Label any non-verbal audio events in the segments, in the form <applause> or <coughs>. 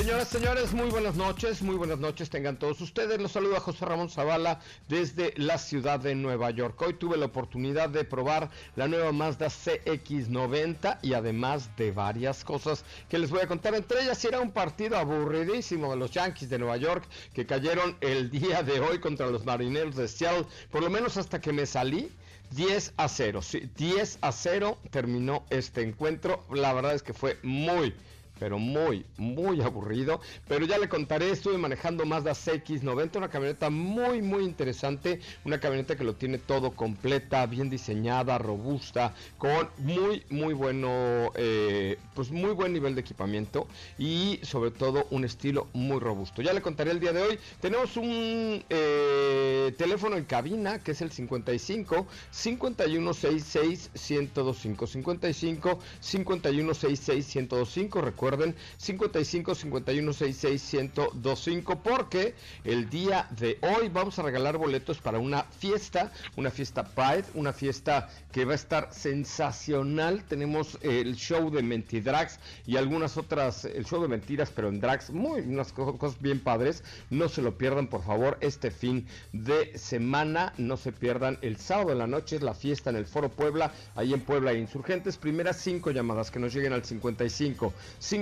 Señoras, señores, muy buenas noches, muy buenas noches tengan todos ustedes. Los saluda José Ramón Zavala desde la ciudad de Nueva York. Hoy tuve la oportunidad de probar la nueva Mazda CX90 y además de varias cosas que les voy a contar. Entre ellas era un partido aburridísimo de los Yankees de Nueva York que cayeron el día de hoy contra los Marineros de Seattle, por lo menos hasta que me salí. 10 a 0, sí, 10 a 0 terminó este encuentro. La verdad es que fue muy, pero muy, muy aburrido. Pero ya le contaré, estuve manejando Mazda CX90, una camioneta muy, muy interesante, una camioneta que lo tiene todo completa, bien diseñada, robusta, con muy, muy bueno, eh, pues muy buen nivel de equipamiento y sobre todo un estilo muy robusto. Ya le contaré el día de hoy. Tenemos un eh, teléfono en cabina que es el 55 5166 1025 55 5166 1025 recuerden recuerden 55 51 66 1025 porque el día de hoy vamos a regalar boletos para una fiesta, una fiesta Pride, una fiesta que va a estar sensacional. Tenemos el show de Mentidrags y algunas otras, el show de mentiras, pero en drags, muy unas cosas bien padres. No se lo pierdan, por favor, este fin de semana. No se pierdan el sábado en la noche, es la fiesta en el Foro Puebla, ahí en Puebla Insurgentes. Primeras cinco llamadas que nos lleguen al 55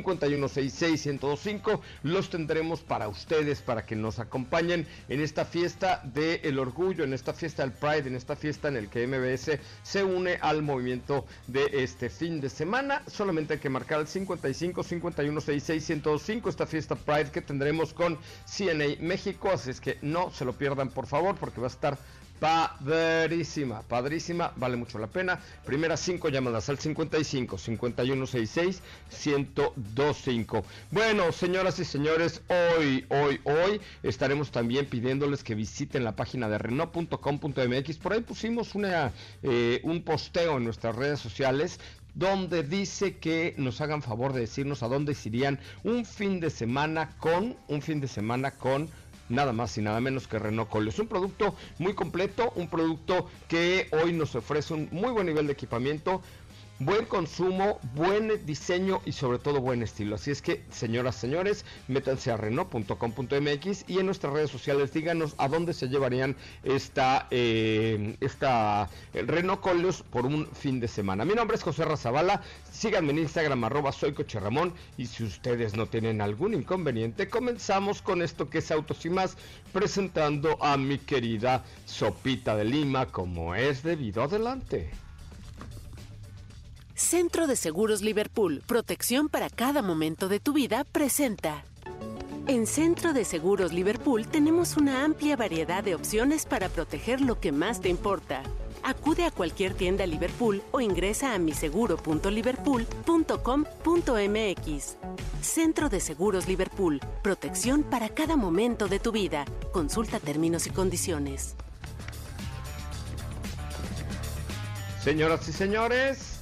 5166 los tendremos para ustedes, para que nos acompañen en esta fiesta del orgullo, en esta fiesta del Pride, en esta fiesta en el que MBS se une al movimiento de este fin de semana. Solamente hay que marcar el 55 5166 1025 esta fiesta Pride que tendremos con CNA México, así es que no se lo pierdan por favor porque va a estar Padrísima, padrísima, vale mucho la pena. Primeras cinco llamadas al 55 5166 1025. Bueno, señoras y señores, hoy, hoy, hoy estaremos también pidiéndoles que visiten la página de Renault.com.mx. Por ahí pusimos una, eh, un posteo en nuestras redes sociales donde dice que nos hagan favor de decirnos a dónde irían un fin de semana con, un fin de semana con nada más y nada menos que Renault Colio. Es un producto muy completo, un producto que hoy nos ofrece un muy buen nivel de equipamiento, buen consumo, buen diseño y sobre todo buen estilo. Así es que, señoras, señores, métanse a Renault.com.mx y en nuestras redes sociales díganos a dónde se llevarían esta, eh, esta Renault Coleos por un fin de semana. Mi nombre es José Razabala, síganme en Instagram arroba soy y si ustedes no tienen algún inconveniente, comenzamos con esto que es Autos y más, presentando a mi querida Sopita de Lima como es debido adelante. Centro de Seguros Liverpool, protección para cada momento de tu vida, presenta. En Centro de Seguros Liverpool tenemos una amplia variedad de opciones para proteger lo que más te importa. Acude a cualquier tienda Liverpool o ingresa a miseguro.liverpool.com.mx. Centro de Seguros Liverpool, protección para cada momento de tu vida. Consulta términos y condiciones. Señoras y señores,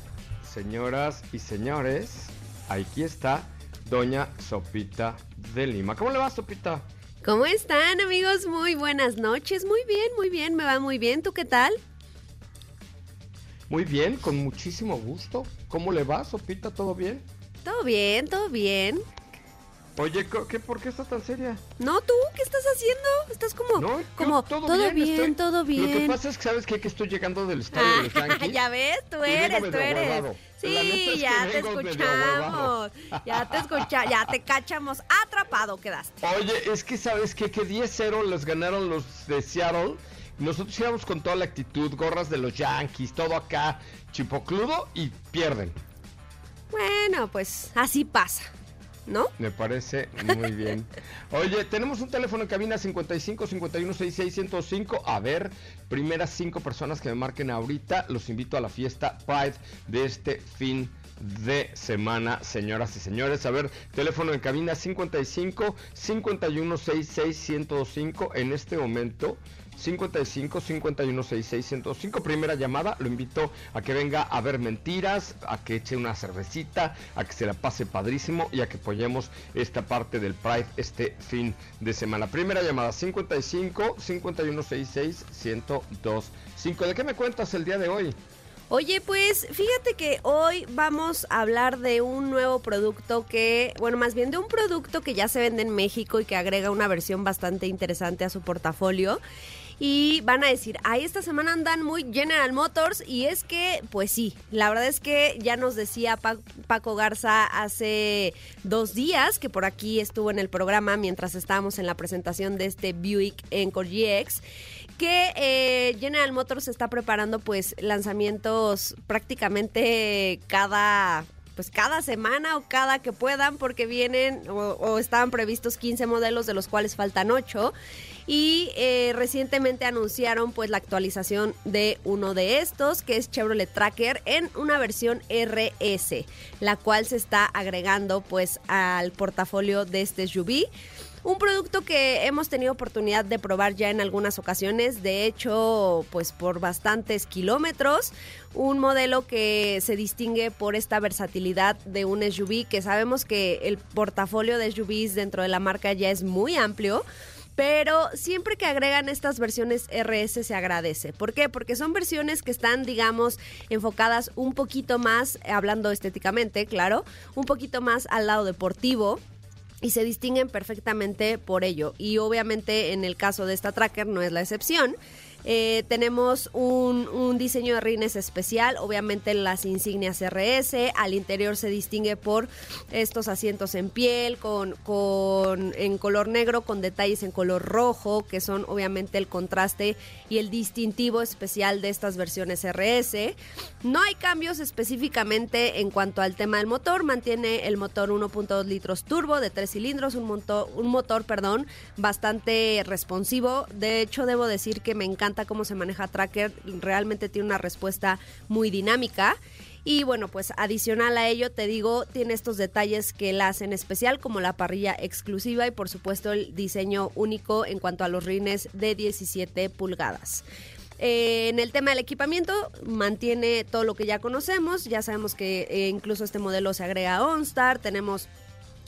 señoras y señores, aquí está Doña Sopita de Lima. ¿Cómo le va, Sopita? ¿Cómo están, amigos? Muy buenas noches. Muy bien, muy bien, me va muy bien. ¿Tú qué tal? Muy bien, con muchísimo gusto. ¿Cómo le va, Sopita? ¿Todo bien? Todo bien, todo bien. Oye, ¿qué, ¿por qué estás tan seria? No, tú, ¿qué estás haciendo? Estás como, no, como todo, bien, todo bien. Lo que pasa es que sabes que, que estoy llegando del <laughs> estadio de los Yankees. ya ves, tú eres, tú eres. Sí, ya te escuchamos. Ya te escuchamos, ya te cachamos. Atrapado quedaste. Oye, es que sabes que que 10-0 les ganaron los de Seattle. Nosotros íbamos con toda la actitud, gorras de los Yankees, todo acá, chipocludo y pierden. Bueno, pues así pasa. ¿No? Me parece muy bien. <laughs> Oye, tenemos un teléfono en cabina 55 51 66 105. A ver, primeras cinco personas que me marquen ahorita, los invito a la fiesta Pride de este fin de semana, señoras y señores. A ver, teléfono en cabina 55 51 66 105 en este momento. 55 51 66 105 primera llamada lo invito a que venga a ver mentiras a que eche una cervecita a que se la pase padrísimo y a que apoyemos esta parte del Pride este fin de semana primera llamada 55 51 66 102 5 de qué me cuentas el día de hoy Oye, pues fíjate que hoy vamos a hablar de un nuevo producto que, bueno, más bien de un producto que ya se vende en México y que agrega una versión bastante interesante a su portafolio. Y van a decir, ahí esta semana andan muy General Motors y es que, pues sí, la verdad es que ya nos decía Paco Garza hace dos días que por aquí estuvo en el programa mientras estábamos en la presentación de este Buick Encore GX que eh, General Motors está preparando pues lanzamientos prácticamente cada pues cada semana o cada que puedan porque vienen o, estaban previstos 15 modelos de los cuales faltan 8 y eh, recientemente anunciaron pues la actualización de uno de estos que es Chevrolet Tracker en una versión RS, la cual se está agregando pues al portafolio de este SUV. Un producto que hemos tenido oportunidad de probar ya en algunas ocasiones, de hecho, pues por bastantes kilómetros. Un modelo que se distingue por esta versatilidad de un SUV, que sabemos que el portafolio de SUVs dentro de la marca ya es muy amplio pero siempre que agregan estas versiones RS se agradece. ¿Por qué? Porque son versiones que están, digamos, enfocadas un poquito más, hablando estéticamente, claro, un poquito más al lado deportivo y se distinguen perfectamente por ello. Y obviamente en el caso de esta tracker no es la excepción. Eh, tenemos un, diseño de rines especial, obviamente las insignias RS, al interior se distingue por estos asientos en piel, con, con, en color negro, con detalles en color rojo, que son obviamente el contraste y el distintivo especial de estas versiones RS. No hay cambios específicamente en cuanto al tema del motor, mantiene el motor 1.2 litros turbo de tres cilindros, un motor, un motor perdón, bastante responsivo. De hecho, debo decir que me encanta cómo se maneja Tracker, realmente tiene una respuesta muy dinámica. Y bueno, pues adicional a ello, te digo, tiene estos detalles que la hacen especial, como la parrilla exclusiva y por supuesto el diseño único en cuanto a los rines de 17 pulgadas. Eh, en el tema del equipamiento, mantiene todo lo que ya conocemos. Ya sabemos que eh, incluso este modelo se agrega a OnStar. Tenemos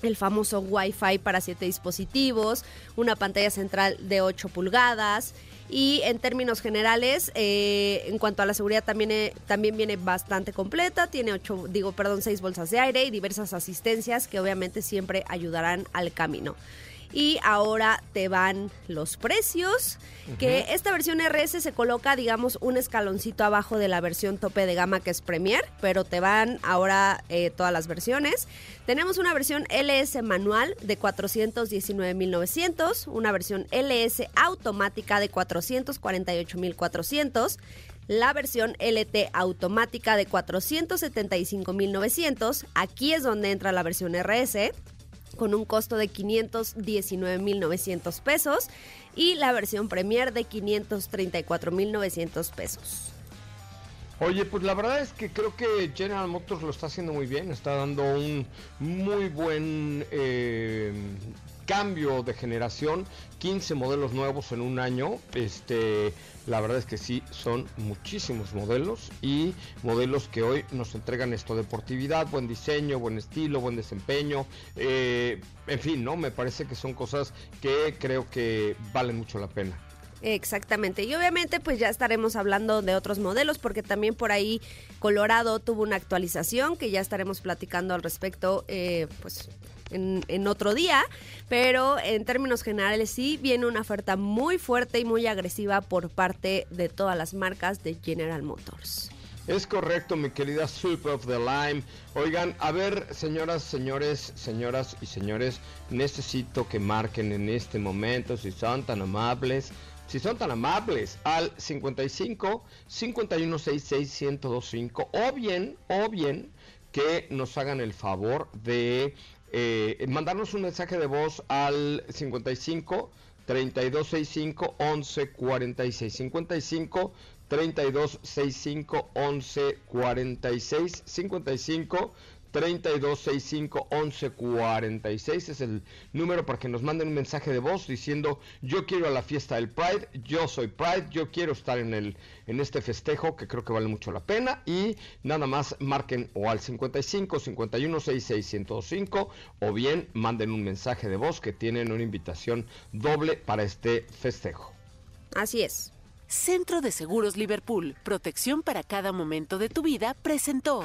el famoso Wi-Fi para 7 dispositivos, una pantalla central de 8 pulgadas, y en términos generales, eh, en cuanto a la seguridad también, eh, también viene bastante completa, tiene ocho, digo, perdón, seis bolsas de aire y diversas asistencias que obviamente siempre ayudarán al camino. Y ahora te van los precios, que esta versión RS se coloca, digamos, un escaloncito abajo de la versión tope de gama que es Premier, pero te van ahora eh, todas las versiones. Tenemos una versión LS manual de 419.900, una versión LS automática de 448.400 la versión LT automática de 475.900. Aquí es donde entra la versión RS con un costo de 519.900 pesos y la versión Premier de 534.900 pesos. Oye, pues la verdad es que creo que General Motors lo está haciendo muy bien, está dando un muy buen eh, cambio de generación, 15 modelos nuevos en un año, este, la verdad es que sí, son muchísimos modelos y modelos que hoy nos entregan esto, deportividad, buen diseño, buen estilo, buen desempeño, eh, en fin, ¿no? Me parece que son cosas que creo que valen mucho la pena. Exactamente. Y obviamente pues ya estaremos hablando de otros modelos porque también por ahí Colorado tuvo una actualización que ya estaremos platicando al respecto eh, pues en, otro día. Pero en términos generales sí viene una oferta muy fuerte y muy agresiva por parte de todas las marcas de General Motors. Es correcto, mi querida Super of the Lime. Oigan, a ver, señoras, señores, señoras y señores, necesito que marquen en este momento, si son tan amables, si son tan amables, al 55 5166 1025 o bien, o bien, que nos hagan el favor de eh, mandarnos un mensaje de voz al 55 3265 1146 55 32 65 11 46 55 3265 1146 es el número para que nos manden un mensaje de voz diciendo yo quiero a la fiesta del Pride, yo soy Pride, yo quiero estar en el en este festejo que creo que vale mucho la pena y nada más marquen o al 55 51 66 105 o bien manden un mensaje de voz que tienen una invitación doble para este festejo. Así es. Centro de Seguros Liverpool, protección para cada momento de tu vida, presentó.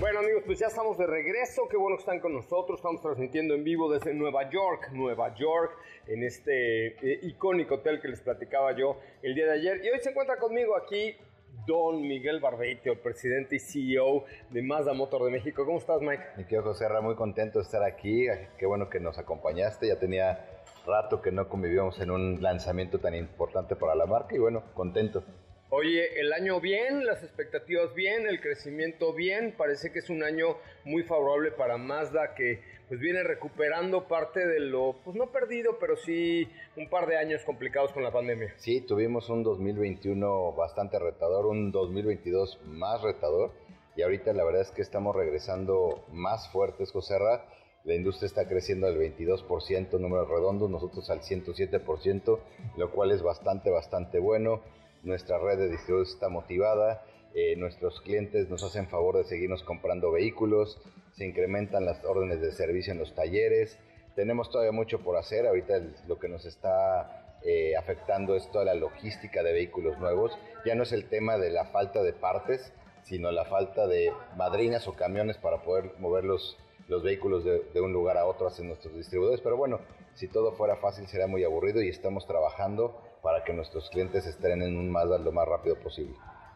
Bueno amigos, pues ya estamos de regreso, qué bueno que están con nosotros, estamos transmitiendo en vivo desde Nueva York, Nueva York, en este eh, icónico hotel que les platicaba yo el día de ayer. Y hoy se encuentra conmigo aquí Don Miguel Barbeito, el presidente y CEO de Mazda Motor de México. ¿Cómo estás Mike? Mi José Ra, muy contento de estar aquí, qué bueno que nos acompañaste, ya tenía rato que no convivíamos en un lanzamiento tan importante para la marca y bueno, contento. Oye, el año bien, las expectativas bien, el crecimiento bien, parece que es un año muy favorable para Mazda que pues viene recuperando parte de lo, pues no perdido, pero sí un par de años complicados con la pandemia. Sí, tuvimos un 2021 bastante retador, un 2022 más retador y ahorita la verdad es que estamos regresando más fuertes, José Ra. La industria está creciendo al 22%, números redondos, nosotros al 107%, lo cual es bastante, bastante bueno nuestra red de distribuidores está motivada, eh, nuestros clientes nos hacen favor de seguirnos comprando vehículos, se incrementan las órdenes de servicio en los talleres, tenemos todavía mucho por hacer, ahorita lo que nos está eh, afectando es toda la logística de vehículos nuevos, ya no es el tema de la falta de partes, sino la falta de madrinas o camiones para poder mover los, los vehículos de, de un lugar a otro hacia nuestros distribuidores, pero bueno, si todo fuera fácil sería muy aburrido y estamos trabajando para que nuestros clientes estén en un Mazda lo más rápido posible.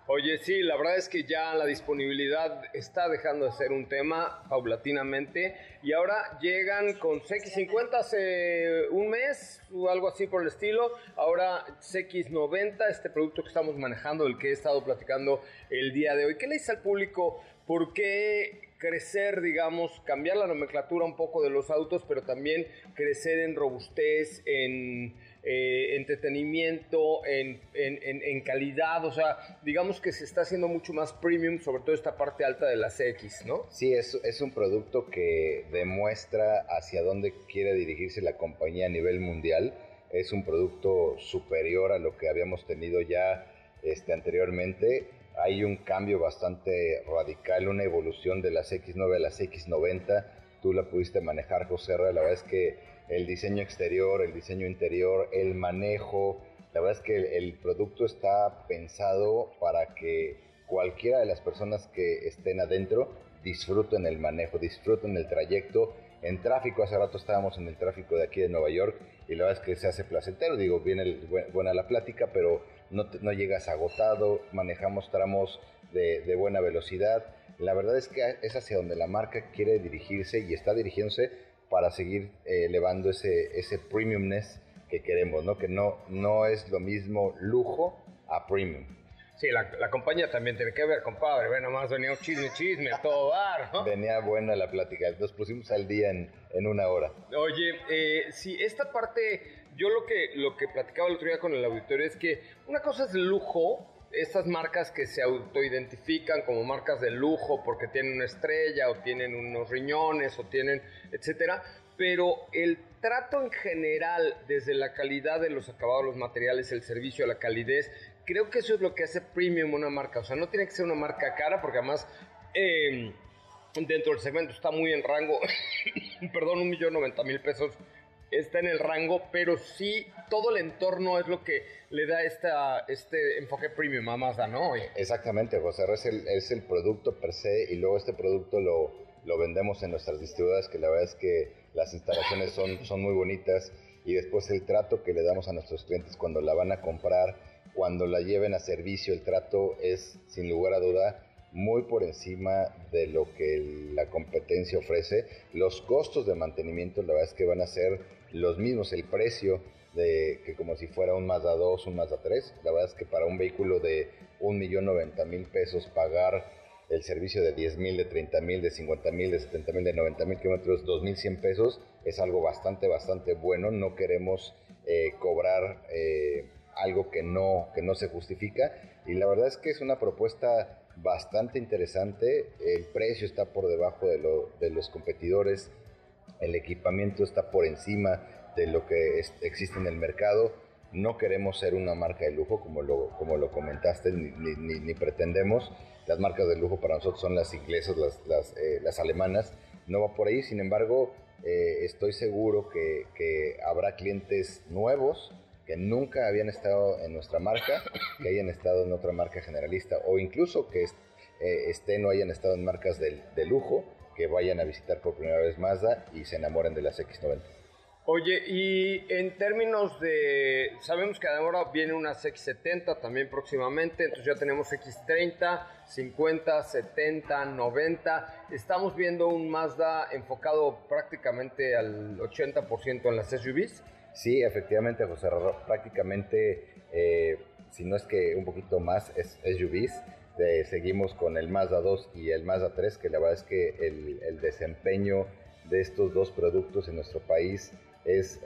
Oye, sí, la verdad es que ya la disponibilidad está dejando de ser un tema paulatinamente y ahora llegan con CX50 hace un mes o algo así por el estilo. Ahora CX90, este producto que estamos manejando, el que he estado platicando el día de hoy. ¿Qué le dice al público? ¿Por qué crecer, digamos, cambiar la nomenclatura un poco de los autos, pero también crecer en robustez, en eh, entretenimiento, en, en, calidad, o sea, digamos que se está haciendo mucho más premium, sobre todo esta parte alta de la CX, ¿no? Sí, es, es un producto que demuestra hacia dónde quiere dirigirse la compañía a nivel mundial. Es un producto superior a lo que habíamos tenido ya este, anteriormente. Hay un cambio bastante radical, una evolución de las X9 a las X90. Tú la pudiste manejar, José La verdad es que el diseño exterior, el diseño interior, el manejo. La verdad es que el, producto está pensado para que cualquiera de las personas que estén adentro disfruten el manejo, disfruten el trayecto. En tráfico, hace rato estábamos en el tráfico de aquí de Nueva York y la verdad es que se hace placentero. Digo, viene buena la plática, pero no, llegas agotado, manejamos tramos de, de buena velocidad. La verdad es que es hacia donde la marca quiere dirigirse y está dirigiéndose para seguir eh, elevando ese, ese premiumness que queremos, ¿no? Que no, no es lo mismo lujo a premium. Sí, la, compañía también tiene que ver, compadre. Ve, nomás venía un chisme, chisme a todo ¿no? Venía buena la plática. Nos pusimos al día en, en una hora. Oye, eh, sí, esta parte, yo lo que, lo que platicaba el otro día con el auditorio es que una cosa es lujo estas marcas que se autoidentifican como marcas de lujo porque tienen una estrella o tienen unos riñones o tienen, etcétera, pero el trato en general, desde la calidad de los acabados, los materiales, el servicio, la calidez, creo que eso es lo que hace premium una marca. O sea, no tiene que ser una marca cara porque además... Em, dentro del segmento está muy en rango, <laughs> perdón, un millón noventa mil pesos está en el rango, pero sí todo el entorno es lo que le da esta, este enfoque premium a Mazda, ¿no? Exactamente, José, es el, producto per se y luego este producto lo, lo vendemos en nuestras distribuidoras, que la verdad es que las instalaciones son, son muy bonitas y después el trato que le damos a nuestros clientes cuando la van a comprar, cuando la lleven a servicio, el trato es sin lugar a duda muy por encima de lo que la competencia ofrece. Los costos de mantenimiento, la verdad es que van a ser los mismos, el precio de que como si fuera un Mazda 2, un Mazda 3. La verdad es que para un vehículo de 1.090.000 pesos pagar el servicio de 10.000, de 30.000, de 50.000, de 70.000, de 90.000 kilómetros, 2.100 pesos es algo bastante, bastante bueno. No queremos eh, cobrar eh, algo que no, que no se justifica. Y la verdad es que es una propuesta bastante interesante. El precio está por debajo de, lo, de los competidores. El equipamiento está por encima de lo que existe en el mercado. No queremos ser una marca de lujo, como lo, como lo comentaste, ni, ni, pretendemos. Las marcas de lujo para nosotros son las inglesas, las, las, eh, alemanas. No va por ahí, sin embargo, eh, estoy seguro que habrá clientes nuevos que nunca habían estado en nuestra marca, que hayan estado en otra marca generalista o incluso que eh, estén o hayan estado en marcas de, lujo, que vayan a visitar por primera vez Mazda y se enamoren de las X90. Oye, y en términos de, sabemos que ahora viene una X70 también próximamente, entonces ya tenemos X30, 50, 70, 90, estamos viendo un Mazda enfocado prácticamente al 80% en las SUVs. Sí, efectivamente, José prácticamente, eh, si no es que un poquito más, es SUVs. seguimos con el Mazda 2 y el Mazda 3, que la verdad es que el, desempeño de estos dos productos en nuestro país es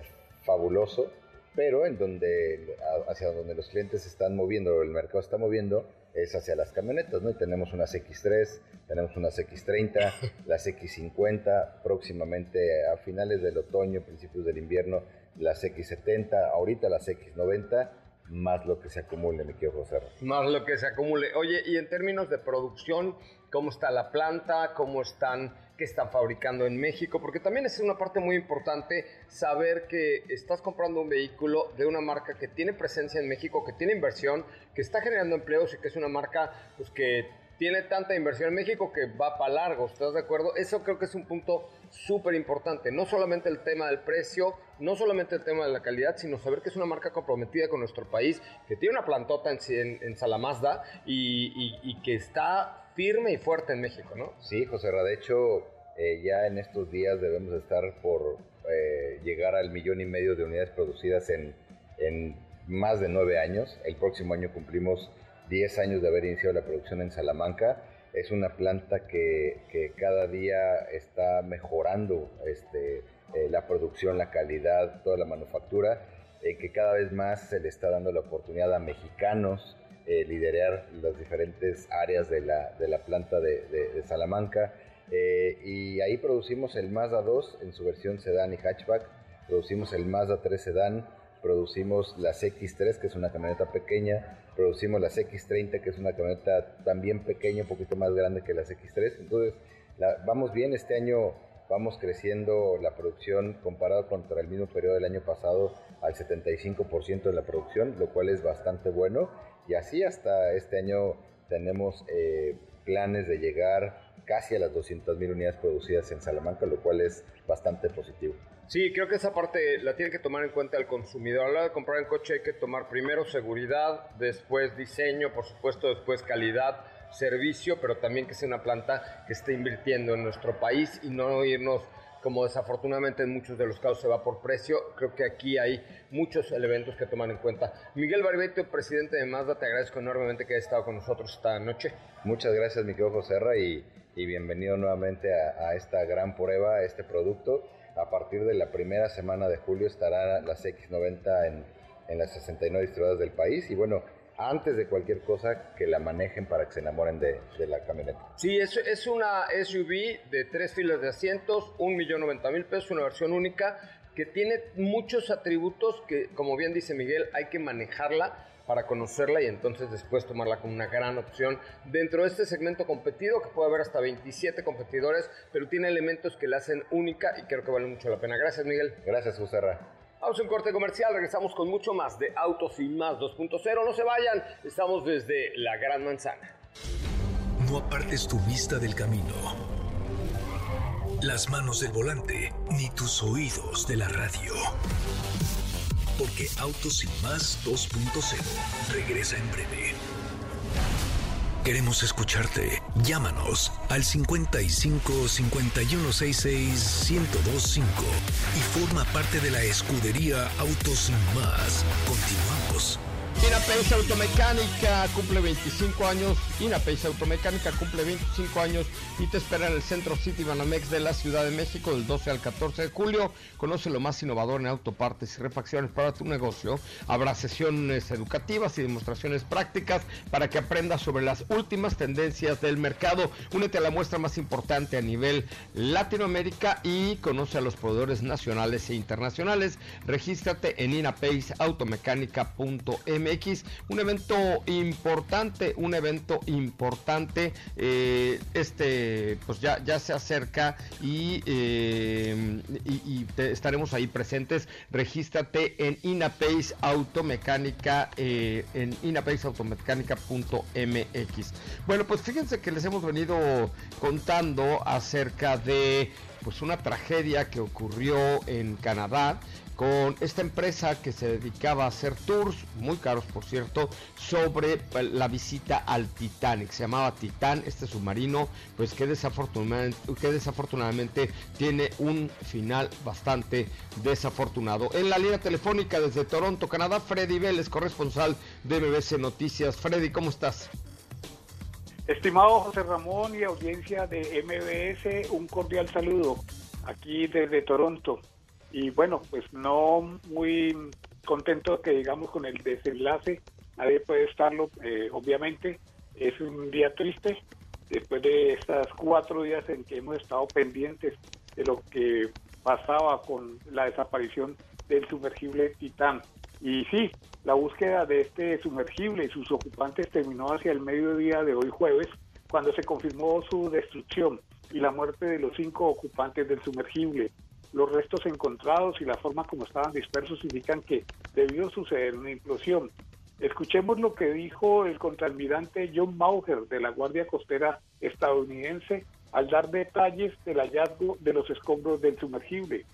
fabuloso, pero en donde, hacia donde los clientes están moviendo, el mercado está moviendo, es hacia las camionetas, ¿no? Y tenemos unas X3, tenemos unas X30, <laughs> las X50, próximamente a finales del otoño, principios del invierno, las X70, ahorita las X90, más lo que se acumule, me quiero José. Más lo que se acumule. Oye, y en términos de producción, ¿cómo está la planta? ¿Cómo están, qué están fabricando en México? Porque también es una parte muy importante saber que estás comprando un vehículo de una marca que tiene presencia en México, que tiene inversión, que está generando empleos y que es una marca pues, que tiene tanta inversión en México que va para largo, ¿estás de acuerdo? Eso creo que es un punto súper importante. No solamente el tema del precio, no solamente el tema de la calidad, sino saber que es una marca comprometida con nuestro país, que tiene una plantota en, en, en Salamazda y, que está firme y fuerte en México, ¿no? Sí, José Ra, de hecho, eh, ya en estos días debemos estar por eh, llegar al millón y medio de unidades producidas en, en más de nueve años. El próximo año cumplimos 10 años de haber iniciado la producción en Salamanca. Es una planta que, que cada día está mejorando este, eh, la producción, la calidad, toda la manufactura, eh, que cada vez más se le está dando la oportunidad a mexicanos eh, liderar las diferentes áreas de la, de la planta de, de, Salamanca. y ahí producimos el Mazda 2 en su versión sedán y hatchback, producimos el Mazda 3 sedán, producimos las X3, que es una camioneta pequeña, producimos las X30, que es una camioneta también pequeña, un poquito más grande que las X3. Entonces, vamos bien, este año vamos creciendo la producción comparado contra el mismo periodo del año pasado al 75% de la producción, lo cual es bastante bueno. Y así hasta este año tenemos eh, planes de llegar casi a las 200.000 unidades producidas en Salamanca, lo cual es bastante positivo. Sí, creo que esa parte la tiene que tomar en cuenta el consumidor. A la hora de comprar un coche hay que tomar primero seguridad, después diseño, por supuesto, después calidad, servicio, pero también que sea una planta que esté invirtiendo en nuestro país y no irnos como desafortunadamente en muchos de los casos se va por precio, creo que aquí hay muchos elementos que tomar en cuenta. Miguel Barbeto, presidente de Mazda, te agradezco enormemente que hayas estado con nosotros esta noche. Muchas gracias, mi querido José y, bienvenido nuevamente a, a esta gran prueba, a este producto a partir de la primera semana de julio estará las X90 en, en las 69 distribuidoras del país y bueno, antes de cualquier cosa que la manejen para que se enamoren de, la camioneta. Sí, es, es una SUV de tres filas de asientos, un millón noventa mil pesos, una versión única que tiene muchos atributos que, como bien dice Miguel, hay que manejarla para conocerla y entonces después tomarla como una gran opción dentro de este segmento competido que puede haber hasta 27 competidores, pero tiene elementos que la hacen única y creo que vale mucho la pena. Gracias Miguel. Gracias José Vamos a un corte comercial, regresamos con mucho más de Autos y Más 2.0. No se vayan, estamos desde la Gran Manzana. No apartes tu vista del camino, las manos del volante, ni tus oídos de la radio. Porque Autos y Más 2.0 regresa en breve. Queremos escucharte. Llámanos al 55 5166 1025 y forma parte de la escudería Autos y Más. Continuamos. Inapace Automecánica cumple 25 años. Inapace Automecánica cumple 25 años y te espera en el Centro City Banamex de la Ciudad de México del 12 al 14 de julio. Conoce lo más innovador en autopartes y refacciones para tu negocio. Habrá sesiones educativas y demostraciones prácticas para que aprendas sobre las últimas tendencias del mercado. Únete a la muestra más importante a nivel Latinoamérica y conoce a los proveedores nacionales e internacionales. Regístrate en inapaceautomecánica.m X, un evento importante, un evento importante. Eh, este, pues ya, ya se acerca y, eh, y, estaremos ahí presentes. Regístrate en Inapace Automecánica, eh, en inapaceautomecánica.mx. Bueno, pues fíjense que les hemos venido contando acerca de pues una tragedia que ocurrió en Canadá con esta empresa que se dedicaba a hacer tours, muy caros por cierto, sobre la visita al Titanic. Se llamaba Titán, este submarino, pues que desafortunadamente, que desafortunadamente tiene un final bastante desafortunado. En la línea telefónica desde Toronto, Canadá, Freddy Vélez, corresponsal de BBC Noticias. Freddy, ¿cómo estás? Estimado José Ramón y audiencia de MBS, un cordial saludo aquí desde Toronto y bueno, pues no muy contento que digamos con el desenlace, nadie puede estarlo, eh, obviamente es un día triste después de estas cuatro días en que hemos estado pendientes de lo que pasaba con la desaparición del sumergible Titán. Y sí, la búsqueda de este sumergible y sus ocupantes terminó hacia el mediodía de hoy jueves, cuando se confirmó su destrucción y la muerte de los cinco ocupantes del sumergible. Los restos encontrados y la forma como estaban dispersos indican que debió suceder una implosión. Escuchemos lo que dijo el contraalmirante John Mauger de la Guardia Costera estadounidense al dar detalles del hallazgo de los escombros del sumergible.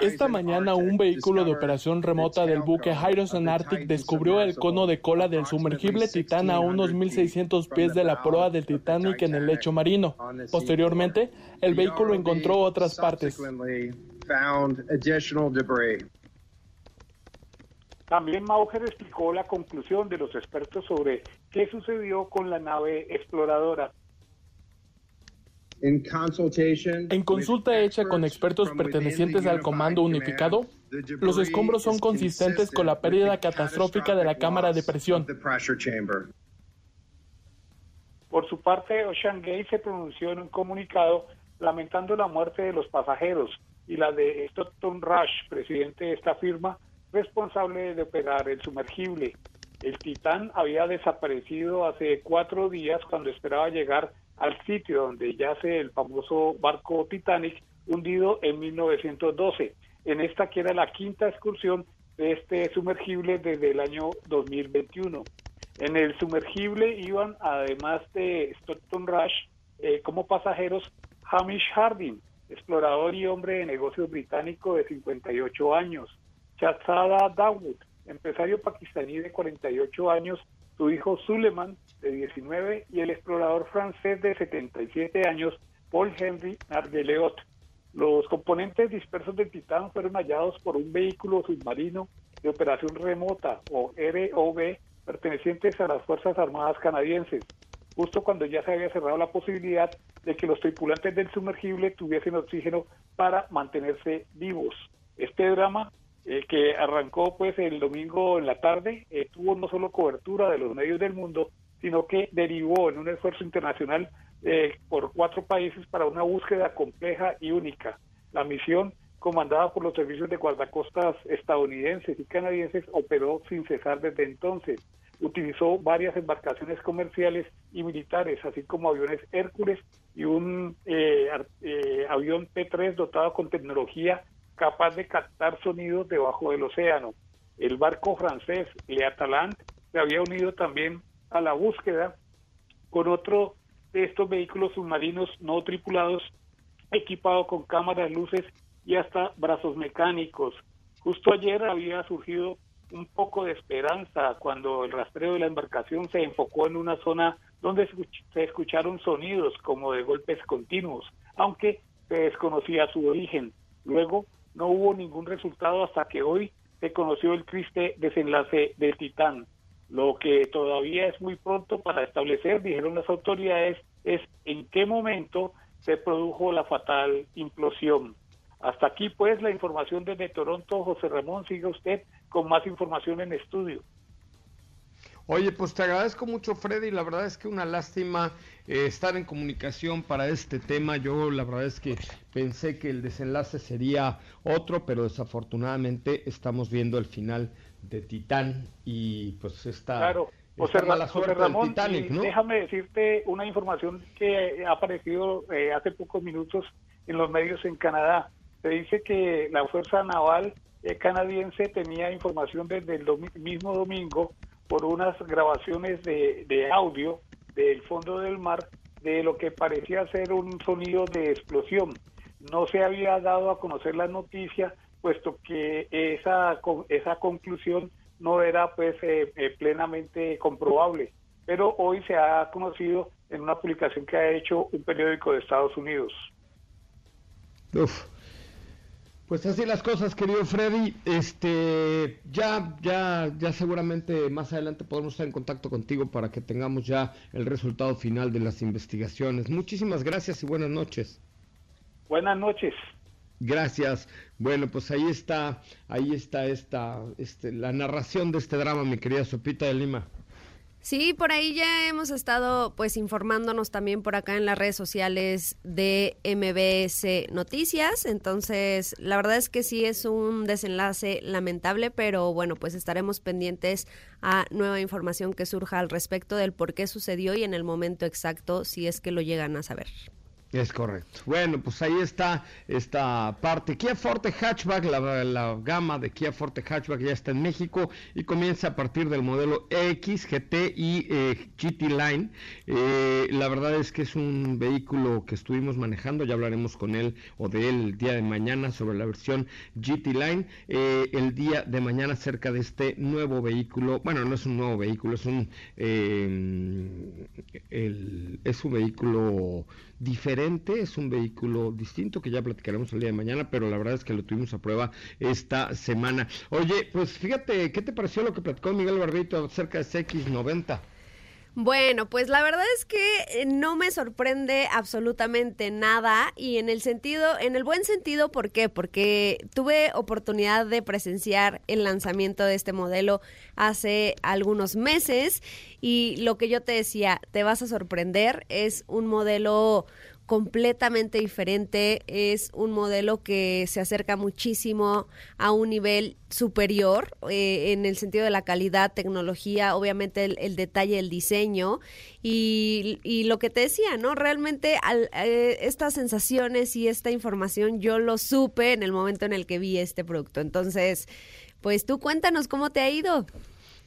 Esta mañana un vehículo de operación remota del buque Horizon Arctic descubrió el cono de cola del sumergible Titán a unos 1.600 pies de la proa del Titanic en el lecho marino. Posteriormente, el vehículo encontró otras partes. También Mauger explicó la conclusión de los expertos sobre qué sucedió con la nave exploradora. En consulta hecha con expertos pertenecientes al Comando Unificado, los escombros son consistentes con la pérdida catastrófica de la cámara de presión. Por su parte, Ocean Gate se pronunció en un comunicado lamentando la muerte de los pasajeros y la de Stockton Rush, presidente de esta firma, responsable de operar el sumergible. El Titán había desaparecido hace cuatro días cuando esperaba llegar al sitio donde yace el famoso barco Titanic hundido en 1912. En esta que era la quinta excursión de este sumergible desde el año 2021. En el sumergible iban, además de Stockton Rush, eh, como pasajeros Hamish Harding, explorador y hombre de negocios británico de 58 años, Chazada Dawood, empresario pakistaní de 48 años su hijo Suleiman, de 19, y el explorador francés de 77 años, Paul Henry Nargeleot. Los componentes dispersos del Titán fueron hallados por un vehículo submarino de operación remota, o ROV, pertenecientes a las Fuerzas Armadas canadienses, justo cuando ya se había cerrado la posibilidad de que los tripulantes del sumergible tuviesen oxígeno para mantenerse vivos. Este drama eh, que arrancó pues el domingo en la tarde, eh, tuvo no solo cobertura de los medios del mundo, sino que derivó en un esfuerzo internacional eh, por cuatro países para una búsqueda compleja y única. La misión, comandada por los servicios de guardacostas estadounidenses y canadienses, operó sin cesar desde entonces. Utilizó varias embarcaciones comerciales y militares, así como aviones Hércules y un avión P-3 dotado con tecnología capaz de captar sonidos debajo del océano. El barco francés Le Atalant se había unido también a la búsqueda con otro de estos vehículos submarinos no tripulados equipado con cámaras, luces y hasta brazos mecánicos. Justo ayer había surgido un poco de esperanza cuando el rastreo de la embarcación se enfocó en una zona donde se escucharon sonidos como de golpes continuos, aunque se desconocía su origen. Luego no hubo ningún resultado hasta que hoy se conoció el triste desenlace del Titán. Lo que todavía es muy pronto para establecer, dijeron las autoridades, es en qué momento se produjo la fatal implosión. Hasta aquí pues la información desde Toronto. José Ramón, siga usted con más información en estudio. Oye, pues te agradezco mucho, Freddy. La verdad es que una lástima eh, estar en comunicación para este tema. Yo la verdad es que pensé que el desenlace sería otro, pero desafortunadamente estamos viendo el final de Titán y pues esta, claro. José, mala suerte Ramón, Titanic, ¿no? Déjame decirte una información que ha aparecido eh, hace pocos minutos en los medios en Canadá. Se dice que la Fuerza Naval eh, canadiense tenía información desde el mismo domingo por unas grabaciones de, de audio del fondo del mar de lo que parecía ser un sonido de explosión. No se había dado a conocer la noticia, puesto que esa, esa conclusión no era pues eh, eh, plenamente comprobable. Pero hoy se ha conocido en una publicación que ha hecho un periódico de Estados Unidos. Uf, pues así las cosas, querido Freddy. Este, ya, ya, ya seguramente más adelante podemos estar en contacto contigo para que tengamos ya el resultado final de las investigaciones. Muchísimas gracias y buenas noches. Buenas noches. Gracias. Bueno, pues ahí está, ahí está esta, este, la narración de este drama, mi querida Sopita de Lima. Sí, por ahí ya hemos estado pues informándonos también por acá en las redes sociales de MBS Noticias, entonces la verdad es que sí es un desenlace lamentable, pero bueno, pues estaremos pendientes a nueva información que surja al respecto del por qué sucedió y en el momento exacto si es que lo llegan a saber. Es correcto. Bueno, pues ahí está esta parte. Kia Forte Hatchback, la, gama de Kia Forte Hatchback ya está en México y comienza a partir del modelo X, GT y eh, GT Line. Eh, la verdad es que es un vehículo que estuvimos manejando, ya hablaremos con él o de él el día de mañana sobre la versión GT Line. Eh, el día de mañana acerca de este nuevo vehículo, bueno, no es un nuevo vehículo, es un, es un vehículo diferente, es un vehículo distinto que ya platicaremos el día de mañana, pero la verdad es que lo tuvimos a prueba esta semana. Oye, pues fíjate, ¿qué te pareció lo que platicó Miguel Barbito acerca de CX90? Bueno, pues la verdad es que eh, no me sorprende absolutamente nada y en el sentido, en el buen sentido, ¿por qué? Porque tuve oportunidad de presenciar el lanzamiento de este modelo hace algunos meses y lo que yo te decía, te vas a sorprender, es un modelo completamente diferente, es un modelo que se acerca muchísimo a un nivel superior eh, en el sentido de la calidad, tecnología, obviamente el, detalle, el diseño y, lo que te decía, ¿no? Realmente eh, estas sensaciones y esta información yo lo supe en el momento en el que vi este producto. Entonces, pues tú cuéntanos cómo te ha ido.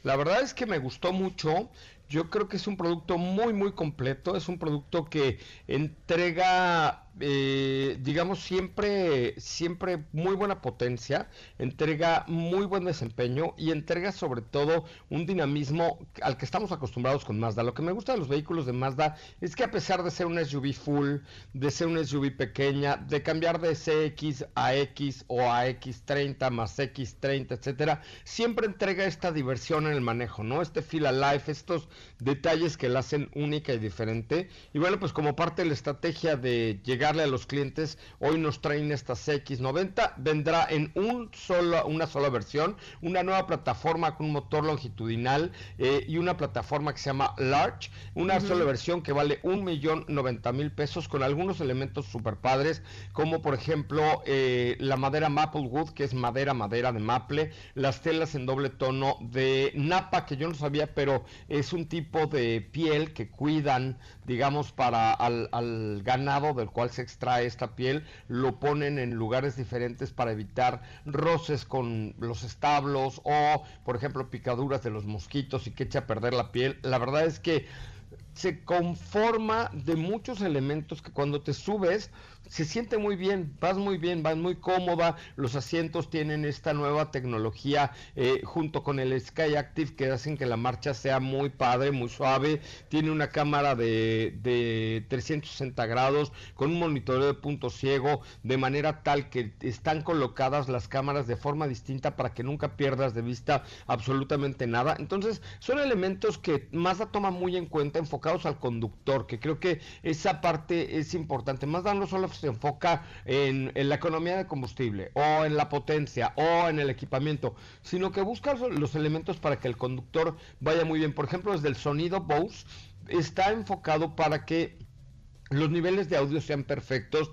La verdad es que me gustó mucho. Yo creo que es un producto muy, muy completo. Es un producto que entrega eh, digamos, siempre, siempre muy buena potencia, entrega muy buen desempeño y entrega sobre todo un dinamismo al que estamos acostumbrados con Mazda. Lo que me gusta de los vehículos de Mazda es que a pesar de ser un SUV full, de ser un SUV pequeña, de cambiar de CX a X o a X30 más X30, etcétera, siempre entrega esta diversión en el manejo, ¿no? Este feel alive, estos detalles que la hacen única y diferente. Y bueno, pues como parte de la estrategia de llegar a los clientes. Hoy nos traen esta CX90, vendrá en un solo, una sola versión, una nueva plataforma con un motor longitudinal eh, y una plataforma que se llama Large, una sola versión que vale un millón noventa mil pesos con algunos elementos super padres, como por ejemplo eh, la madera Maplewood, que es madera, madera de maple, las telas en doble tono de napa, que yo no sabía, pero es un tipo de piel que cuidan, digamos, para al, ganado del cual se extrae esta piel, lo ponen en lugares diferentes para evitar roces con los establos o, por ejemplo, picaduras de los mosquitos y que eche a perder la piel. La verdad es que se conforma de muchos elementos que cuando te subes se siente muy bien, vas muy bien, vas muy cómoda, los asientos tienen esta nueva tecnología eh, junto con el Sky Active que hacen que la marcha sea muy padre, muy suave, tiene una cámara de, de 360 grados con un monitoreo de punto ciego, de manera tal que están colocadas las cámaras de forma distinta para que nunca pierdas de vista absolutamente nada. Entonces, son elementos que Mazda toma muy en cuenta enfocados al conductor, que creo que esa parte es importante. Mazda no solo se enfoca en, la economía de combustible o en la potencia o en el equipamiento, sino que busca los elementos para que el conductor vaya muy bien. Por ejemplo, desde el sonido Bose está enfocado para que los niveles de audio sean perfectos.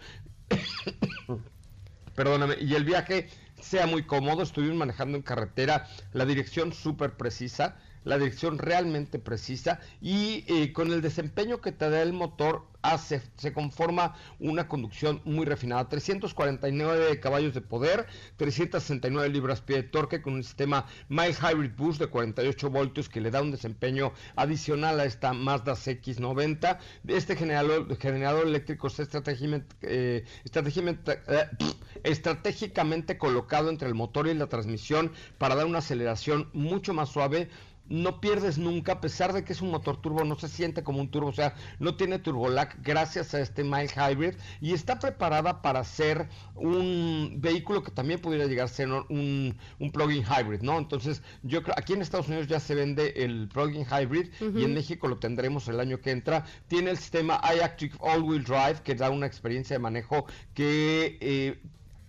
<coughs> Perdóname, y el viaje sea muy cómodo. Estuvimos manejando en carretera, la dirección súper precisa, la dirección realmente precisa y eh, con el desempeño que te da el motor hace, se conforma una conducción muy refinada. 349 caballos de poder, 369 libras-pie de torque con un sistema Mild Hybrid Boost de 48 voltios que le da un desempeño adicional a esta Mazda CX90. Este generador, generador eléctrico está eh, eh, <sniffs> estratégicamente colocado entre el motor y la transmisión para dar una aceleración mucho más suave no pierdes nunca, a pesar de que es un motor turbo, no se siente como un turbo, o sea, no tiene turbolag gracias a este mild hybrid y está preparada para ser un vehículo que también pudiera llegar a ser un, un plug-in hybrid, ¿no? Entonces, yo creo, aquí en Estados Unidos ya se vende el plug-in hybrid y en México lo tendremos el año que entra. Tiene el sistema iActive All-Wheel Drive que da una experiencia de manejo que eh,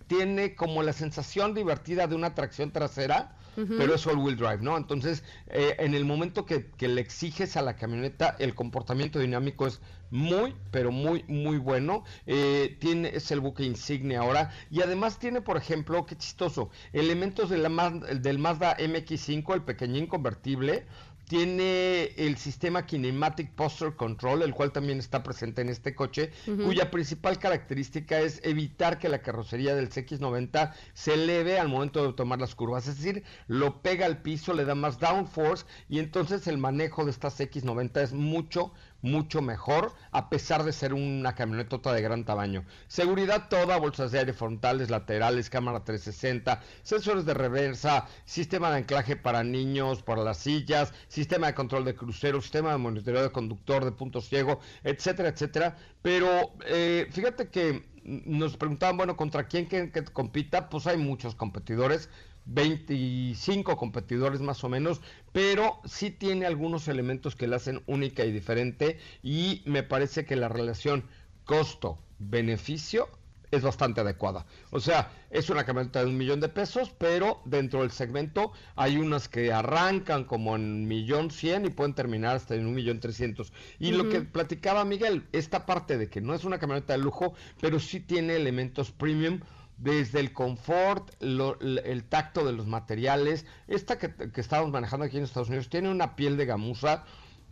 tiene como la sensación divertida de una tracción trasera pero es all-wheel drive, ¿no? Entonces, eh, en el momento que, le exiges a la camioneta, el comportamiento dinámico es muy, pero muy, muy bueno. Eh, tiene, es el buque insignia ahora. Y además tiene, por ejemplo, qué chistoso, elementos de la, del Mazda MX5, el pequeñín convertible, tiene el sistema Kinematic Posture Control, el cual también está presente en este coche, cuya principal característica es evitar que la carrocería del CX90 se eleve al momento de tomar las curvas, es decir, lo pega al piso, le da más downforce y entonces el manejo de esta CX90 es mucho, mucho mejor, a pesar de ser una camionetota de gran tamaño. Seguridad toda, bolsas de aire frontales, laterales, cámara 360, sensores de reversa, sistema de anclaje para niños, para las sillas, sistema de control de crucero, sistema de monitoreo de conductor, de punto ciego, etcétera, etcétera. Pero eh, fíjate que nos preguntaban, bueno, ¿contra quién que, que compita? Pues hay muchos competidores. 25 competidores más o menos, pero sí tiene algunos elementos que la hacen única y diferente y me parece que la relación costo-beneficio es bastante adecuada. O sea, es una camioneta de un millón de pesos, pero dentro del segmento hay unas que arrancan como en millón cien y pueden terminar hasta en un millón trescientos. Y lo que platicaba Miguel, esta parte de que no es una camioneta de lujo, pero sí tiene elementos premium desde el confort, el tacto de los materiales. Esta que, que estábamos manejando aquí en Estados Unidos tiene una piel de gamuza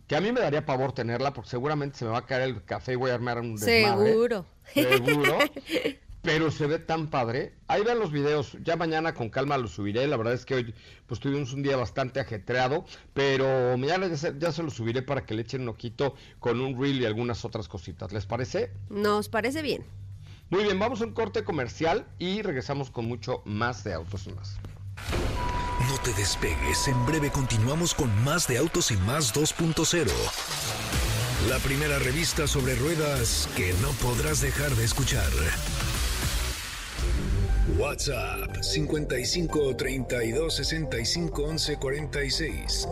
que a mí me daría pavor tenerla porque seguramente se me va a caer el café y voy a armar un desmadre. Seguro. Seguro. <laughs> pero se ve tan padre. Ahí vean los videos, ya mañana con calma los subiré. La verdad es que hoy pues tuvimos un día bastante ajetreado, pero mañana ya se, ya se los subiré para que le echen un ojito con un reel y algunas otras cositas. ¿Les parece? Nos parece bien. Muy bien, vamos a un corte comercial y regresamos con mucho más de Autos y Más. No te despegues, en breve continuamos con más de Autos y Más 2.0. La primera revista sobre ruedas que no podrás dejar de escuchar. WhatsApp 55 32 65 11 46.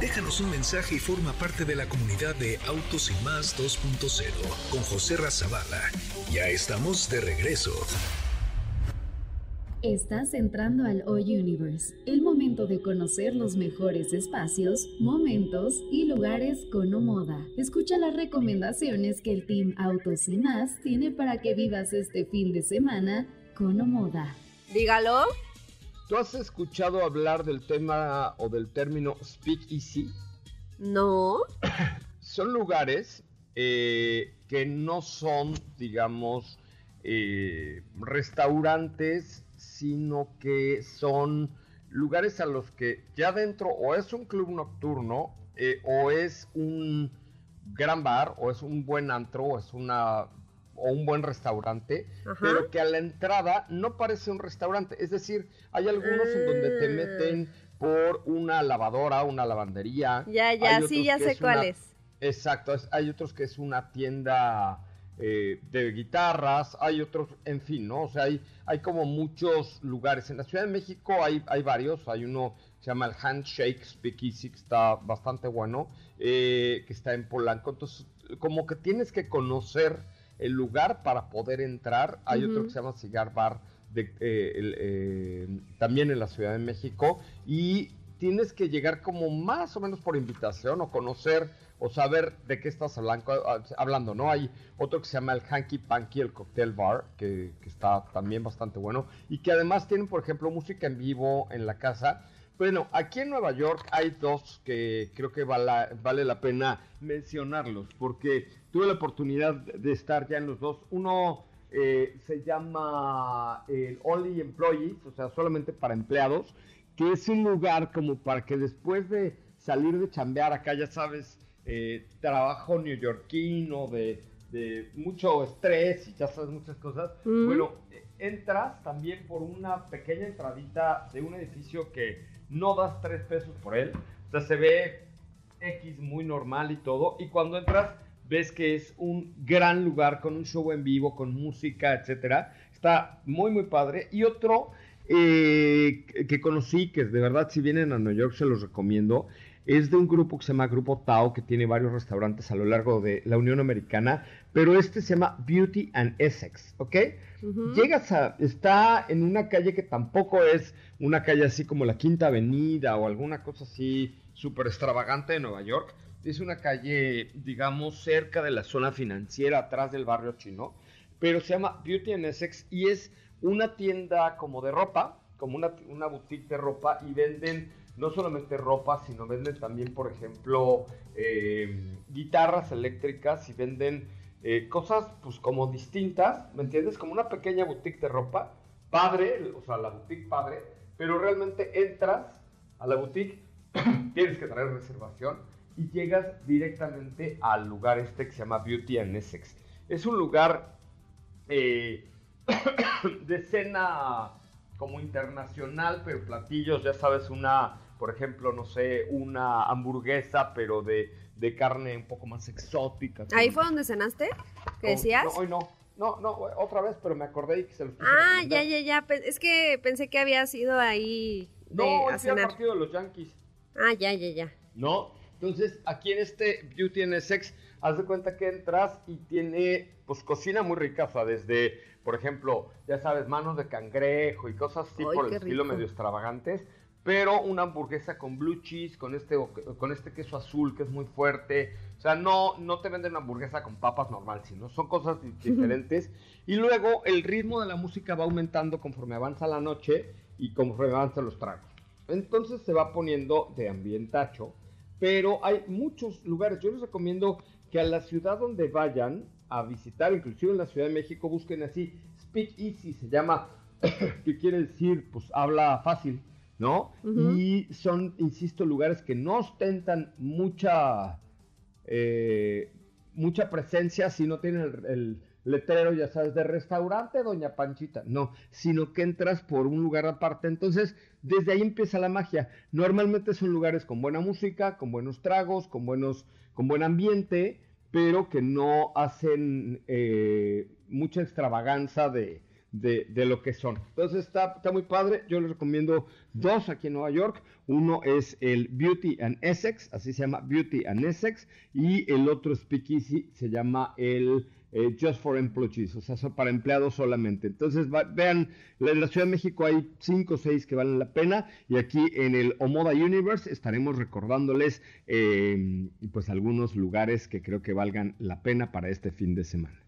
Déjanos un mensaje y forma parte de la comunidad de Autos y Más 2.0 con José Razabala. Ya estamos de regreso. Estás entrando al O Universe, el momento de conocer los mejores espacios, momentos y lugares con Moda. Escucha las recomendaciones que el Team Autos y Más tiene para que vivas este fin de semana con Moda. Dígalo. ¿Tú has escuchado hablar del tema o del término Speak Easy? No. <coughs> son lugares eh, que no son, digamos, eh, restaurantes sino que son lugares a los que ya dentro o es un club nocturno eh, o es un gran bar o es un buen antro o es una o un buen restaurante, pero que a la entrada no parece un restaurante. Es decir, hay algunos en donde te meten por una lavadora, una lavandería. Ya, ya, sí, ya sé cuáles. Exacto, hay otros que es una tienda eh, de guitarras, hay otros, en fin, ¿no? O sea, hay, hay como muchos lugares. En la Ciudad de México hay, hay varios, hay uno que se llama el Handshake Speakeasy, que está bastante bueno, eh, que está en Polanco. Entonces, como que tienes que conocer el lugar para poder entrar. Hay otro que se llama Cigar Bar, de, eh, también en la Ciudad de México, y tienes que llegar como más o menos por invitación o conocer o saber de qué estás hablando, ¿no? Hay otro que se llama el Hanky Panky, el Cocktail Bar, que, está también bastante bueno, y que además tienen, por ejemplo, música en vivo en la casa. Bueno, aquí en Nueva York hay dos que creo que vale la pena mencionarlos, porque tuve la oportunidad de estar ya en los dos. Uno eh, se llama el Only Employees, o sea, solamente para empleados, que es un lugar como para que después de salir de chambear acá, ya sabes, eh, trabajo neoyorquino, de, de mucho estrés y ya sabes muchas cosas. Bueno, entras también por una pequeña entradita de un edificio que no das tres pesos por él. O sea, se ve X muy normal y todo. Y cuando entras, ves que es un gran lugar con un show en vivo, con música, etcétera. Está muy, muy padre. Y otro eh, que conocí, que de verdad, si vienen a Nueva York, se los recomiendo es de un grupo que se llama Grupo Tao, que tiene varios restaurantes a lo largo de la Unión Americana, pero este se llama Beauty and Essex, ¿ok? Llegas a, está en una calle que tampoco es una calle así como la Quinta Avenida o alguna cosa así súper extravagante de Nueva York. Es una calle, digamos, cerca de la zona financiera, atrás del barrio chino, pero se llama Beauty and Essex y es una tienda como de ropa, como una, una boutique de ropa y venden no solamente ropa, sino venden también, por ejemplo, eh, guitarras eléctricas y venden eh, cosas pues como distintas, ¿me entiendes? Como una pequeña boutique de ropa, padre, o sea, la boutique padre, pero realmente entras a la boutique, <clears throat> tienes que traer reservación y llegas directamente al lugar este que se llama Beauty and Essex. Es un lugar eh, <clears throat> de cena como internacional, pero platillos, ya sabes, una por ejemplo, no sé, una hamburguesa, pero de, carne un poco más exótica. ¿Ahí fue donde cenaste? ¿Qué decías? No, hoy no. No, no, otra vez, pero me acordé y que se los Ah, ya, ya, ya. Es que pensé que había sido ahí. no, cenar. partido de los Yankees. Ah, ya, ya, ya. No, entonces aquí en este Beauty and Sex, haz de cuenta que entras y tiene, pues, cocina muy rica, o sea, desde, por ejemplo, ya sabes, manos de cangrejo y cosas así por el estilo medio extravagantes pero una hamburguesa con blue cheese, con este, con este queso azul que es muy fuerte. O sea, no, no te venden una hamburguesa con papas normal, sino son cosas diferentes. Y luego el ritmo de la música va aumentando conforme avanza la noche y conforme avanzan los tragos. Entonces se va poniendo de ambientacho, pero hay muchos lugares. Yo les recomiendo que a la ciudad donde vayan a visitar, inclusive en la Ciudad de México, busquen así, Speak Easy se llama, <coughs> que quiere decir, pues habla fácil. ¿No? Y son, insisto, lugares que no ostentan mucha, eh, mucha presencia si no tienen el, letrero, ya sabes, de restaurante Doña Panchita, no, sino que entras por un lugar aparte. Entonces, desde ahí empieza la magia. Normalmente son lugares con buena música, con buenos tragos, con, buenos, con buen ambiente, pero que no hacen eh, mucha extravaganza de, de, de, lo que son. Entonces está, está muy padre. Yo les recomiendo dos aquí en Nueva York. Uno es el Beauty and Essex, así se llama Beauty and Essex. Y el otro Speakeasy se llama el eh, Just for Employees, o sea, son para empleados solamente. Entonces vean, en la Ciudad de México hay cinco o seis que valen la pena. Y aquí en el Omoda Universe estaremos recordándoles eh, pues algunos lugares que creo que valgan la pena para este fin de semana.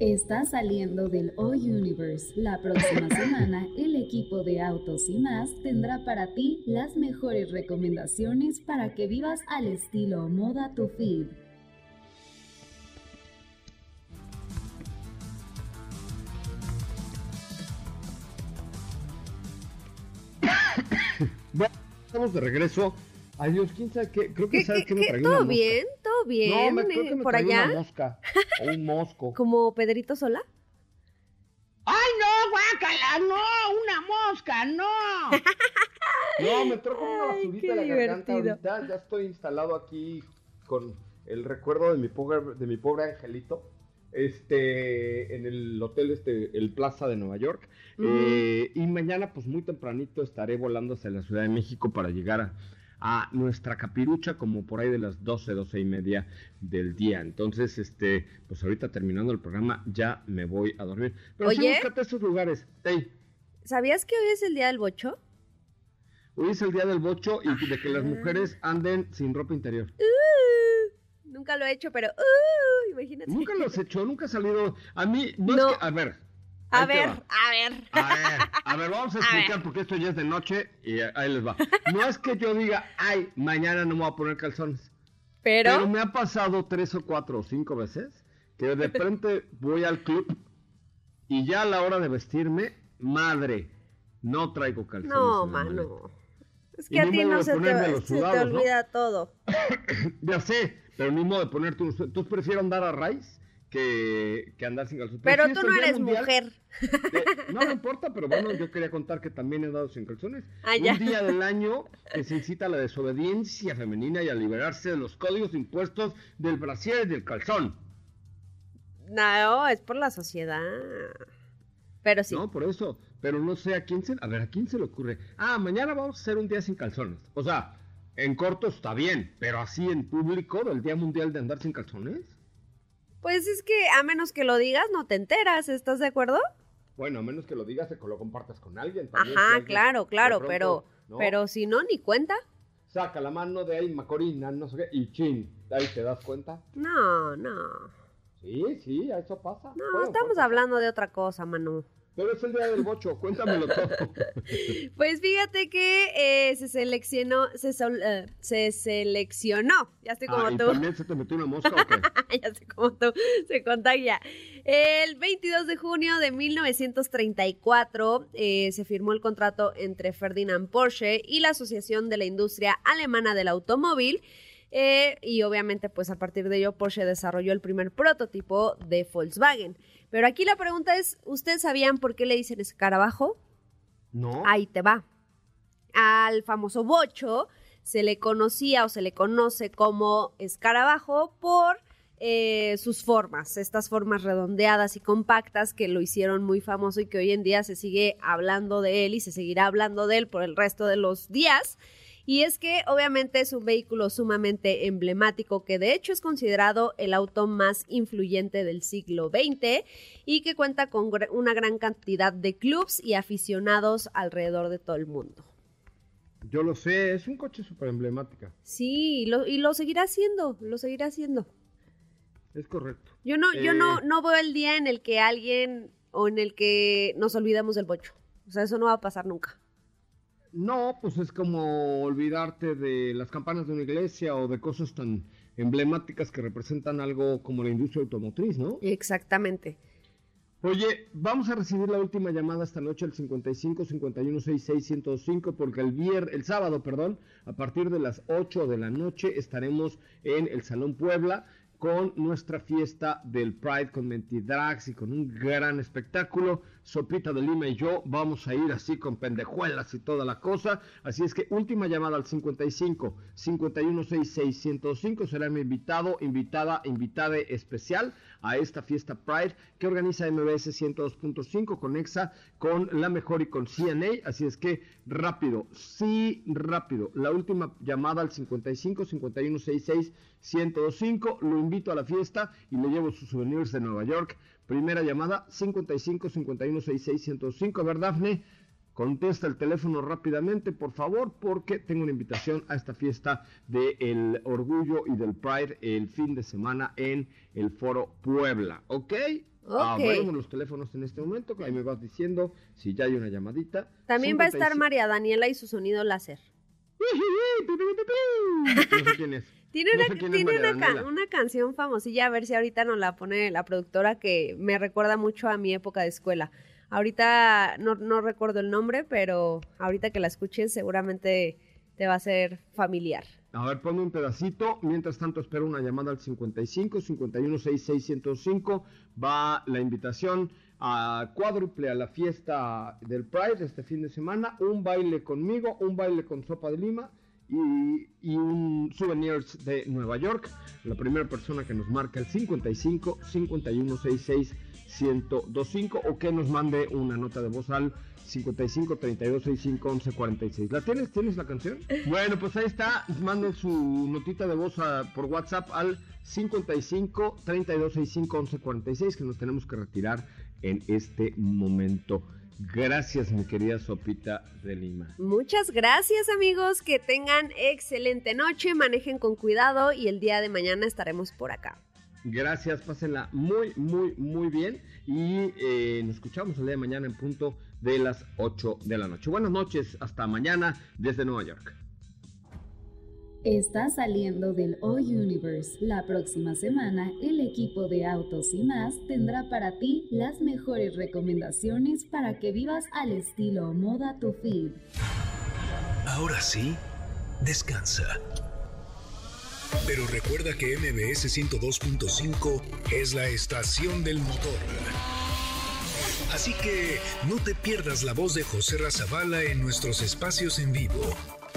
Está saliendo del O Universe. La próxima semana, el equipo de Autos y más tendrá para ti las mejores recomendaciones para que vivas al estilo moda to feed. <coughs> bueno, estamos de regreso. Ay Dios, quién sabe qué, creo que sabe que me traigo ¿Todo una mosca. bien? ¿Todo bien? No, me, creo que me ¿Por allá? una mosca o un mosco. <laughs> ¿Como Pedrito Sola? ¡Ay, no, guácala! ¡No! ¡Una mosca! ¡No! No, me trajo una Ay, basurita qué en la garganta ahorita. Ya estoy instalado aquí con el recuerdo de mi pobre, de mi pobre angelito. Este, en el hotel, este, el Plaza de Nueva York. Eh, y mañana, pues muy tempranito, estaré volando hacia la Ciudad de México para llegar a, a nuestra capirucha como por ahí de las 12, 12 y media del día. Entonces, este, pues ahorita terminando el programa ya me voy a dormir. Pero sí, Oye. búscate esos lugares. Ey, ¿Sabías que hoy es el día del bocho? hoy es el día del bocho y de que las mujeres anden sin ropa interior. Uh, nunca lo he hecho, pero uh, imagínate. Nunca los he hecho, nunca ha salido. A mí, no, No. es que, a ver. A ver, a ver. A ver, a ver, vamos a <laughs> A explicar ver. porque esto ya es de noche y ahí les va. No es que yo diga, ay, mañana no me voy a poner calzones. Pero, Pero me ha pasado tres o cuatro o cinco veces que de repente voy al club y ya a la hora de vestirme, madre, no traigo calzones. no, mano. Es Y que a ni ti no se te, se sudados, ¿no? olvida todo. <coughs> Ya sé, pero ni modo de ponerte unos... Entonces prefiero andar a raíz que, que andar sin calzones. Pero sí tú no eres Mundial mujer. de- No me importa, pero bueno, yo quería contar que también he dado sin calzones. Ah. Un día del año que se incita a la desobediencia femenina y a liberarse de los códigos impuestos del brasier y del calzón. No, es por la sociedad. Pero sí. No, por eso. Pero no sé a quién se... A ver, ¿a quién se le ocurre? Ah, mañana vamos a hacer un día sin calzones. O sea, en corto está bien, pero así en público del Día Mundial de Andar sin calzones. Pues es que a menos que lo digas, no te enteras, ¿estás de acuerdo? Bueno, a menos que lo digas que lo compartas con alguien. también, Ajá, alguien claro, claro, pronto, pero, ¿no? pero si no, ni cuenta. Saca la mano de ahí, Macorina, no sé qué, y chin, ahí te das cuenta. No, no. Sí, sí, eso pasa. No, estamos puede. hablando de otra cosa, Manu. Pero es el día del bocho, cuéntamelo todo. <laughs> Pues fíjate que eh, se seleccionó, se, sol- eh, se seleccionó, ya estoy como Ah, ¿y tú, también se te metió una mosca o qué? <laughs> ya estoy como tú, se contagia. El 22 de junio de 1934 eh, se firmó el contrato entre Ferdinand Porsche y la Asociación de la Industria Alemana del Automóvil. y obviamente, pues a partir de ello, Porsche desarrolló el primer prototipo de Volkswagen. Pero aquí la pregunta es, ¿ustedes sabían por qué le dicen escarabajo? No. Ahí te va. Al famoso bocho se le conocía o se le conoce como escarabajo por eh, sus formas, estas formas redondeadas y compactas que lo hicieron muy famoso y que hoy en día se sigue hablando de él y se seguirá hablando de él por el resto de los días. Y es que obviamente es un vehículo sumamente emblemático que de hecho es considerado el auto más influyente del siglo XX y que cuenta con una gran cantidad de clubs y aficionados alrededor de todo el mundo. Yo lo sé, es un coche súper emblemática. Sí, y lo, y lo seguirá haciendo, lo seguirá haciendo. Es correcto. Yo no, yo no, Eh. no veo el día en el que alguien o en el que nos olvidemos del bocho. O sea, eso no va a pasar nunca. No, pues es como olvidarte de las campanas de una iglesia o de cosas tan emblemáticas que representan algo como la industria automotriz, ¿no? Exactamente. Oye, vamos a recibir la última llamada esta noche al 55 51 66 105 porque el vier, el sábado, perdón, a partir de las 8 de la noche estaremos en el Salón Puebla con nuestra fiesta del Pride con Mentidrags y con un gran espectáculo. Sopita de Lima y yo vamos a ir así con pendejuelas y toda la cosa. Así es que última llamada al 55 5166 105 será mi invitado, invitada, invitada especial a esta fiesta Pride que organiza MBS 102.5 Conexa con la mejor y con CNA. Así es que rápido, sí, rápido. La última llamada al 55 5166 105. Lo invito a la fiesta y le llevo sus souvenirs de Nueva York. Primera llamada 55 51 66 105. A ver, Dafne, contesta el teléfono rápidamente, por favor, porque tengo una invitación a esta fiesta del orgullo y del Pride el fin de semana en el Foro Puebla. ¿Ok? Ok. los teléfonos en este momento, que ahí me vas diciendo si ya hay una llamadita. También va a estar María Daniela y su sonido láser. <laughs> No sé quién es. Tiene, No una, tiene una, ca- Daniela. una canción famosilla, a ver si ahorita nos la pone la productora que me recuerda mucho a mi época de escuela. Ahorita no, no recuerdo el nombre, pero ahorita que la escuches seguramente te va a ser familiar. A ver, ponme un pedacito. Mientras tanto, espero una llamada al 55 51 66 105. Va la invitación a cuádruple a la fiesta del Pride este fin de semana. Un baile conmigo, un baile con Sopa de Lima y, y un souvenirs de Nueva York. La primera persona que nos marca el 55 51 66 1025 o que nos mande una nota de voz al 55 32 65 11 46. ¿La tienes? ¿Tienes la canción? <laughs> Bueno, pues ahí está. Manden su notita de voz a- por WhatsApp al 55 32 65 11 46 que nos tenemos que retirar en este momento. Gracias, mi querida Sopita de Lima. Muchas gracias amigos, que tengan excelente noche, manejen con cuidado y el día de mañana estaremos por acá. Gracias, pásenla muy, muy, muy bien. Y eh, nos escuchamos el día de mañana en punto de las 8 de la noche. Buenas noches, hasta mañana desde Nueva York. Está saliendo del O Universe. La próxima semana, el equipo de Autos y más tendrá para ti las mejores recomendaciones para que vivas al estilo moda tu feed. Ahora sí, descansa. Pero recuerda que MBS 102.5 es la estación del motor. Así que no te pierdas la voz de José Razabala en nuestros espacios en vivo.